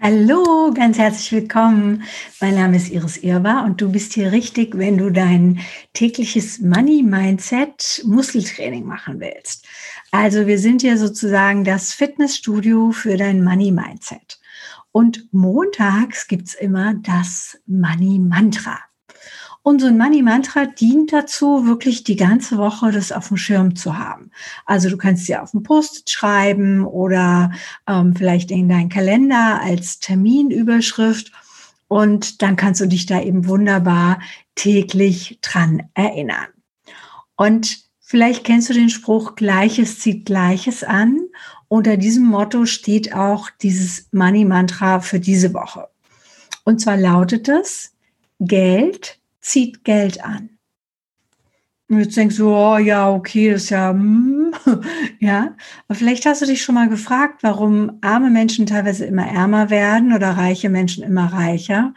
Hallo, ganz herzlich willkommen. Mein Name ist Iris Irwa und du bist hier richtig, wenn du dein tägliches Money Mindset Muskeltraining machen willst. Also wir sind hier sozusagen das Fitnessstudio für dein Money Mindset. Und montags gibt's immer das Money Mantra. Und so ein Money-Mantra dient dazu, wirklich die ganze Woche das auf dem Schirm zu haben. Also du kannst dir auf dem Post schreiben oder ähm, vielleicht in deinen Kalender als Terminüberschrift. Und dann kannst du dich da eben wunderbar täglich dran erinnern. Und vielleicht kennst du den Spruch, Gleiches zieht Gleiches an. Unter diesem Motto steht auch dieses Money-Mantra für diese Woche. Und zwar lautet es, Geld zieht Geld an. Und jetzt denkst du, oh ja, okay, das ist ja, mm, ja. Aber vielleicht hast du dich schon mal gefragt, warum arme Menschen teilweise immer ärmer werden oder reiche Menschen immer reicher.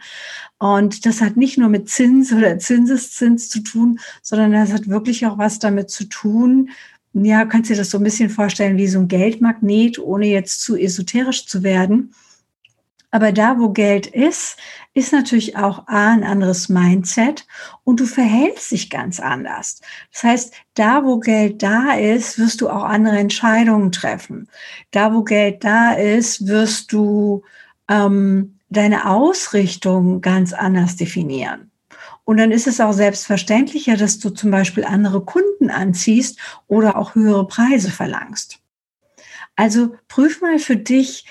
Und das hat nicht nur mit Zins oder Zinseszins zu tun, sondern das hat wirklich auch was damit zu tun. Ja, kannst du dir das so ein bisschen vorstellen wie so ein Geldmagnet, ohne jetzt zu esoterisch zu werden aber da, wo Geld ist, ist natürlich auch A, ein anderes Mindset und du verhältst dich ganz anders. Das heißt, da, wo Geld da ist, wirst du auch andere Entscheidungen treffen. Da, wo Geld da ist, wirst du ähm, deine Ausrichtung ganz anders definieren. Und dann ist es auch selbstverständlicher, dass du zum Beispiel andere Kunden anziehst oder auch höhere Preise verlangst. Also prüf mal für dich,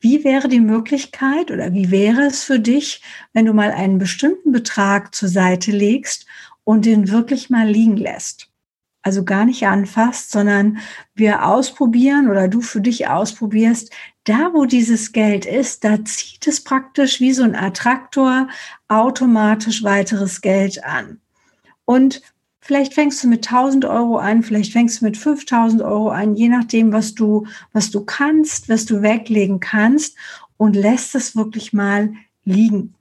wie wäre die Möglichkeit oder wie wäre es für dich, wenn du mal einen bestimmten Betrag zur Seite legst und den wirklich mal liegen lässt? Also gar nicht anfasst, sondern wir ausprobieren oder du für dich ausprobierst, da wo dieses Geld ist, da zieht es praktisch wie so ein Attraktor automatisch weiteres Geld an. Und Vielleicht fängst du mit 1000 Euro an, vielleicht fängst du mit 5000 Euro an, je nachdem, was du, was du kannst, was du weglegen kannst und lässt es wirklich mal liegen.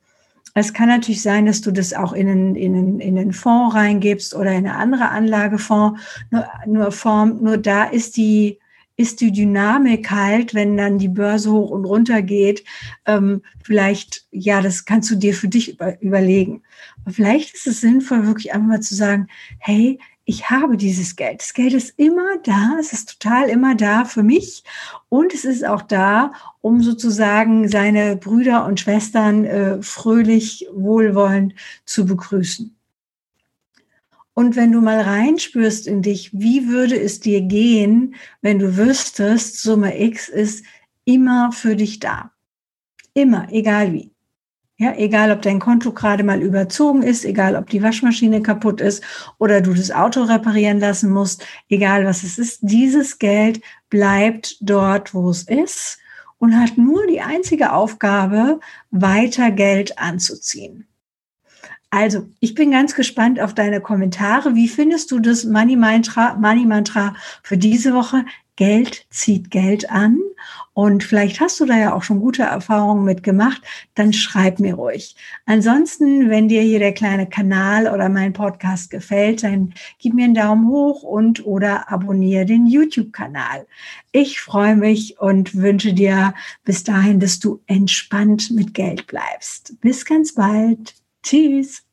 Es kann natürlich sein, dass du das auch in einen, in einen, in einen Fonds reingibst oder in eine andere Anlagefonds, nur, nur Form, nur da ist die, ist die Dynamik halt, wenn dann die Börse hoch und runter geht, ähm, vielleicht, ja, das kannst du dir für dich über, überlegen. Aber vielleicht ist es sinnvoll, wirklich einfach mal zu sagen, hey, ich habe dieses Geld. Das Geld ist immer da, es ist total immer da für mich und es ist auch da, um sozusagen seine Brüder und Schwestern äh, fröhlich, wohlwollend zu begrüßen. Und wenn du mal reinspürst in dich, wie würde es dir gehen, wenn du wüsstest, Summe X ist immer für dich da. Immer, egal wie. Ja, egal ob dein Konto gerade mal überzogen ist, egal ob die Waschmaschine kaputt ist oder du das Auto reparieren lassen musst, egal was es ist, dieses Geld bleibt dort, wo es ist und hat nur die einzige Aufgabe, weiter Geld anzuziehen. Also, ich bin ganz gespannt auf deine Kommentare. Wie findest du das Money Mantra, Money Mantra für diese Woche? Geld zieht Geld an. Und vielleicht hast du da ja auch schon gute Erfahrungen mit gemacht. Dann schreib mir ruhig. Ansonsten, wenn dir hier der kleine Kanal oder mein Podcast gefällt, dann gib mir einen Daumen hoch und oder abonniere den YouTube-Kanal. Ich freue mich und wünsche dir bis dahin, dass du entspannt mit Geld bleibst. Bis ganz bald. Tschüss.